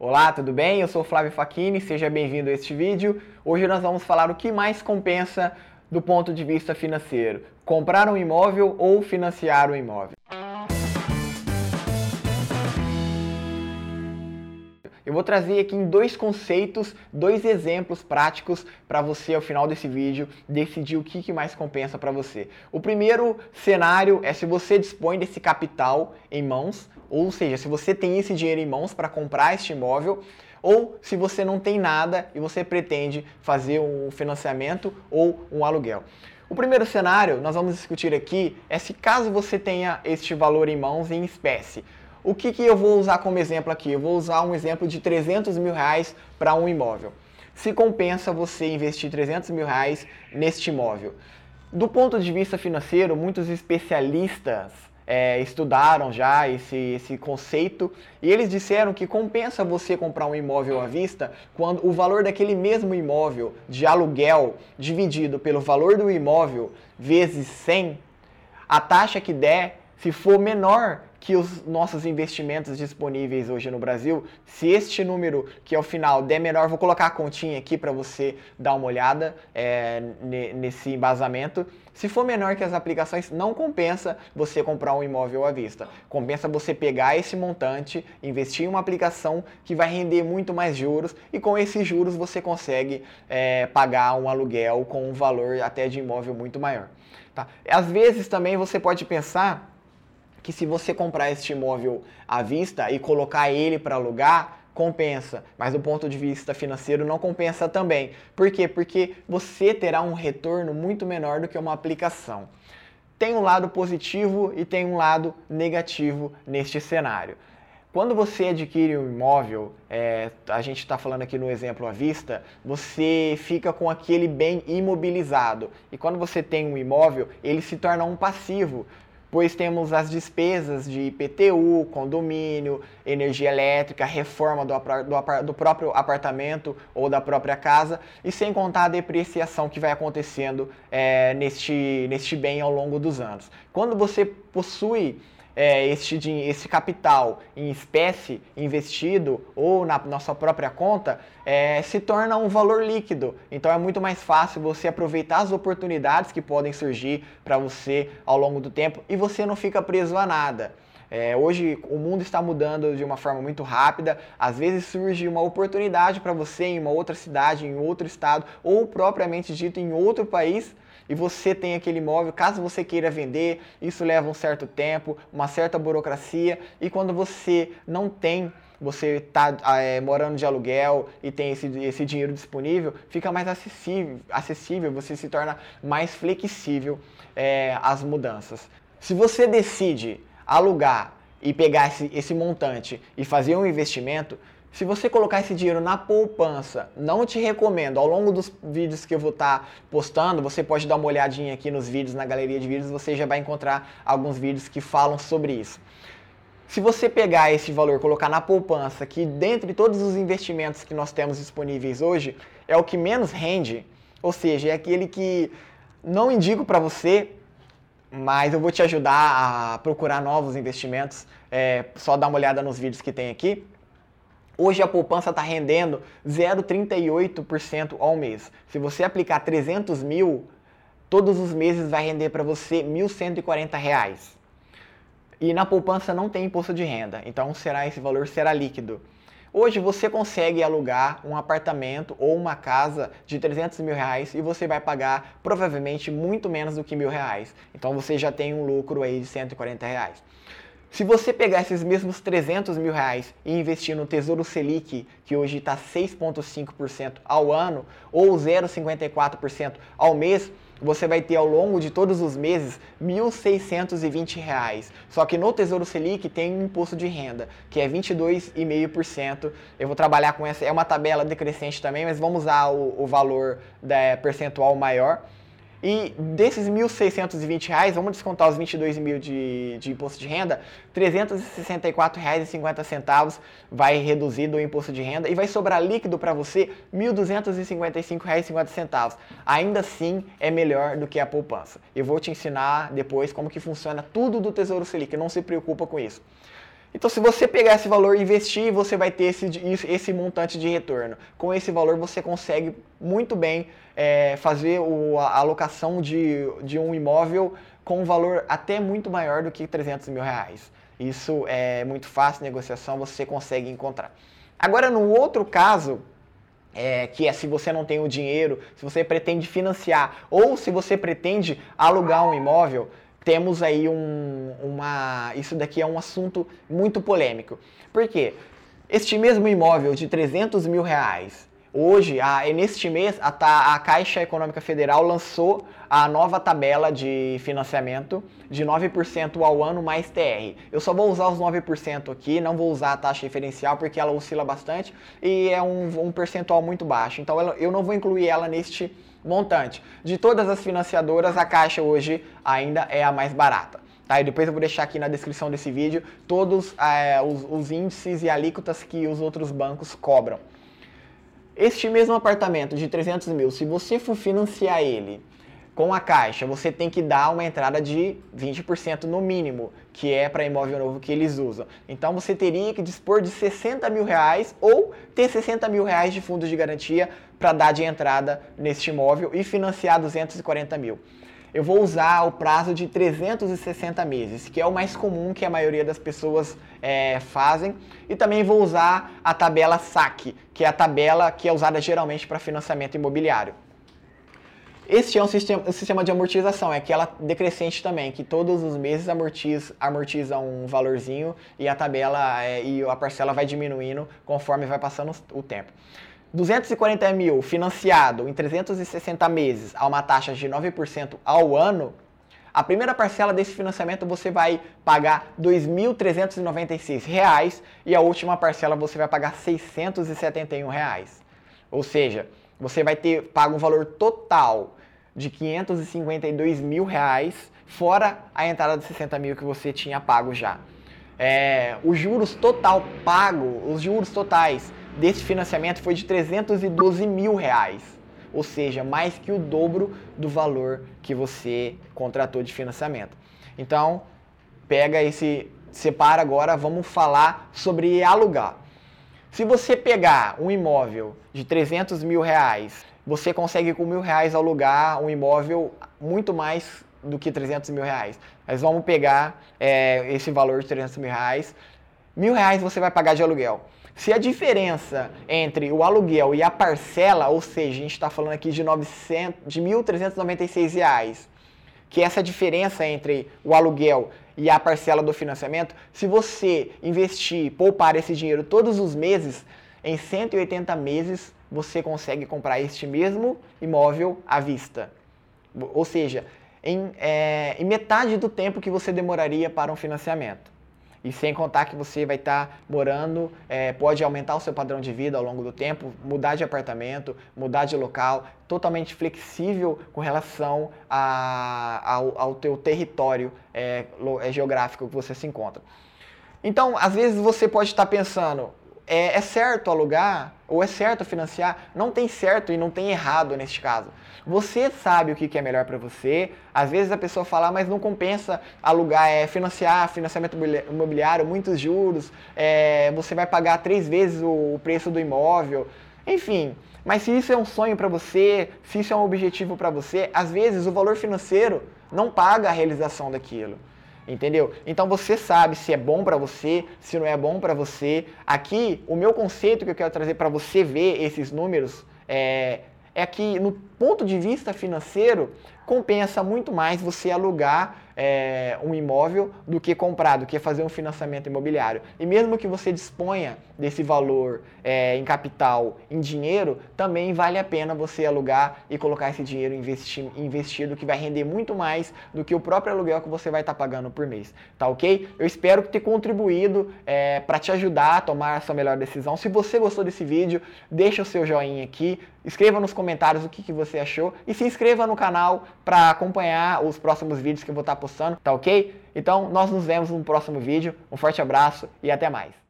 Olá, tudo bem? Eu sou Flávio Facchini, seja bem-vindo a este vídeo. Hoje nós vamos falar o que mais compensa do ponto de vista financeiro: comprar um imóvel ou financiar um imóvel. Vou trazer aqui em dois conceitos, dois exemplos práticos para você ao final desse vídeo decidir o que, que mais compensa para você. O primeiro cenário é se você dispõe desse capital em mãos, ou seja, se você tem esse dinheiro em mãos para comprar este imóvel, ou se você não tem nada e você pretende fazer um financiamento ou um aluguel. O primeiro cenário, nós vamos discutir aqui, é se caso você tenha este valor em mãos em espécie. O que, que eu vou usar como exemplo aqui? Eu vou usar um exemplo de 300 mil reais para um imóvel. Se compensa você investir 300 mil reais neste imóvel? Do ponto de vista financeiro, muitos especialistas é, estudaram já esse, esse conceito e eles disseram que compensa você comprar um imóvel à vista quando o valor daquele mesmo imóvel de aluguel dividido pelo valor do imóvel vezes 100, a taxa que der, se for menor que os nossos investimentos disponíveis hoje no Brasil, se este número que ao final der menor, vou colocar a continha aqui para você dar uma olhada é, nesse embasamento. Se for menor que as aplicações, não compensa você comprar um imóvel à vista. Compensa você pegar esse montante, investir em uma aplicação que vai render muito mais juros e com esses juros você consegue é, pagar um aluguel com um valor até de imóvel muito maior. Tá? Às vezes também você pode pensar que se você comprar este imóvel à vista e colocar ele para alugar, compensa, mas do ponto de vista financeiro não compensa também. Por quê? Porque você terá um retorno muito menor do que uma aplicação. Tem um lado positivo e tem um lado negativo neste cenário. Quando você adquire um imóvel, é, a gente está falando aqui no exemplo à vista, você fica com aquele bem imobilizado. E quando você tem um imóvel, ele se torna um passivo pois temos as despesas de IPTU, condomínio, energia elétrica, reforma do, do, do, próprio apartamento ou da própria casa, e sem contar a depreciação que vai acontecendo é, neste, neste bem ao longo dos anos. Quando você possui é, este, esse capital em espécie investido ou na nossa própria conta é, se torna um valor líquido. Então é muito mais fácil você aproveitar as oportunidades que podem surgir para você ao longo do tempo e você não fica preso a nada. É, hoje o mundo está mudando de uma forma muito rápida. Às vezes surge uma oportunidade para você em uma outra cidade, em outro estado, ou propriamente dito em outro país e você tem aquele imóvel, caso você queira vender, isso leva um certo tempo, uma certa burocracia, e quando você não tem você está é, morando de aluguel e tem esse, esse dinheiro disponível, fica mais acessível, acessível você se torna mais flexível é, às mudanças. Se você decide alugar e pegar esse, esse montante e fazer um investimento, se você colocar esse dinheiro na poupança, não te recomendo. Ao longo dos vídeos que eu vou estar tá postando, você pode dar uma olhadinha aqui nos vídeos, na galeria de vídeos, você já vai encontrar alguns vídeos que falam sobre isso. Se você pegar esse valor colocar na poupança, que dentre todos os investimentos que nós temos disponíveis hoje, é o que menos rende, ou seja, é aquele que não indico para você, mas eu vou te ajudar a procurar novos investimentos. É, só dar uma olhada nos vídeos que tem aqui. Hoje a poupança está rendendo 0,38% ao mês. Se você aplicar 300 mil, todos os meses vai render para você R$ 1.140. E na poupança não tem imposto de renda, então será esse valor será líquido. Hoje você consegue alugar um apartamento ou uma casa de 300 mil reais e você vai pagar provavelmente muito menos do que mil reais. Então você já tem um lucro aí de 140 reais. Se você pegar esses mesmos 300 mil reais e investir no Tesouro Selic, que hoje está 6,5% ao ano, ou 0,54% ao mês, você vai ter ao longo de todos os meses 1.620 reais. Só que no Tesouro Selic tem um imposto de renda, que é 22,5%. Eu vou trabalhar com essa, é uma tabela decrescente também, mas vamos usar o, o valor da, percentual maior. E desses R$ 1.620, vamos descontar os R$ 22.000 de, de imposto de renda, R$ 364,50 vai reduzir do imposto de renda e vai sobrar líquido para você R$ 1.255,50. Ainda assim é melhor do que a poupança. Eu vou te ensinar depois como que funciona tudo do Tesouro Selic, não se preocupa com isso. Então, se você pegar esse valor e investir, você vai ter esse, esse montante de retorno. Com esse valor, você consegue muito bem é, fazer o, a alocação de, de um imóvel com um valor até muito maior do que 300 mil reais. Isso é muito fácil, negociação você consegue encontrar. Agora, no outro caso, é, que é se você não tem o dinheiro, se você pretende financiar ou se você pretende alugar um imóvel, temos aí um, uma. Isso daqui é um assunto muito polêmico. Por quê? Este mesmo imóvel de 300 mil reais, hoje, a, neste mês, a, a Caixa Econômica Federal lançou a nova tabela de financiamento de 9% ao ano mais TR. Eu só vou usar os 9% aqui, não vou usar a taxa diferencial porque ela oscila bastante e é um, um percentual muito baixo. Então eu não vou incluir ela neste montante. De todas as financiadoras, a Caixa hoje ainda é a mais barata. Tá? E depois eu vou deixar aqui na descrição desse vídeo todos é, os, os índices e alíquotas que os outros bancos cobram. Este mesmo apartamento de 300 mil, se você for financiar ele com a Caixa, você tem que dar uma entrada de 20% no mínimo, que é para imóvel novo que eles usam. Então você teria que dispor de 60 mil reais ou ter 60 mil reais de fundos de garantia para dar de entrada neste imóvel e financiar 240 mil. Eu vou usar o prazo de 360 meses, que é o mais comum que a maioria das pessoas é, fazem. E também vou usar a tabela SAC, que é a tabela que é usada geralmente para financiamento imobiliário. Este é um sistema, um sistema de amortização, é aquela decrescente também, que todos os meses amortiza, amortiza um valorzinho e a tabela é, e a parcela vai diminuindo conforme vai passando o tempo. 240 mil financiado em 360 meses a uma taxa de 9% ao ano, a primeira parcela desse financiamento você vai pagar R$ 2.396 e a última parcela você vai pagar 671 reais. Ou seja, você vai ter pago um valor total de 552 mil reais, fora a entrada de 60 mil que você tinha pago já. É, os juros total pago, os juros totais desse financiamento foi de 312 mil reais, ou seja, mais que o dobro do valor que você contratou de financiamento. Então, pega esse, separa agora, vamos falar sobre alugar. Se você pegar um imóvel de 300 mil reais você consegue com mil reais alugar um imóvel muito mais do que 300 mil reais. Mas vamos pegar é, esse valor de 300 mil reais. Mil reais você vai pagar de aluguel. Se a diferença entre o aluguel e a parcela, ou seja, a gente está falando aqui de, 900, de 1.396 reais, que é essa diferença entre o aluguel e a parcela do financiamento, se você investir, poupar esse dinheiro todos os meses, em 180 meses você consegue comprar este mesmo imóvel à vista. Ou seja, em, é, em metade do tempo que você demoraria para um financiamento. E sem contar que você vai estar tá morando, é, pode aumentar o seu padrão de vida ao longo do tempo, mudar de apartamento, mudar de local, totalmente flexível com relação a, ao, ao teu território é, é geográfico que você se encontra. Então, às vezes você pode estar pensando, é, é, certo alugar ou é certo financiar? Não tem certo e não tem errado neste caso. Você sabe o que é melhor para você. Às vezes a pessoa fala, ah, mas não compensa alugar, é financiar, financiamento imobiliário, muitos juros, é, você vai pagar três vezes o preço do imóvel. Enfim, mas se isso é um sonho para você, se isso é um objetivo para você, às vezes o valor financeiro não paga a realização daquilo entendeu? Então você sabe se é bom para você, se não é bom para você. Aqui, o meu conceito que eu quero trazer para você ver esses números é, é que no ponto de vista financeiro, compensa muito mais você alugar é, um imóvel do que comprar, do que fazer um financiamento imobiliário. E mesmo que você disponha desse valor é, em capital, em dinheiro, também vale a pena você alugar e colocar esse dinheiro investi investido, que vai render muito mais do que o próprio aluguel que você vai estar tá pagando por mês. Tá ok? Eu espero ter contribuído é, para te ajudar a tomar essa melhor decisão. Se você gostou desse vídeo, deixa o seu joinha aqui, escreva nos comentários o que, que você achou e se inscreva no canal para acompanhar os próximos vídeos que eu vou estar postando, tá ok? Então, nós nos vemos no próximo vídeo. Um forte abraço e até mais.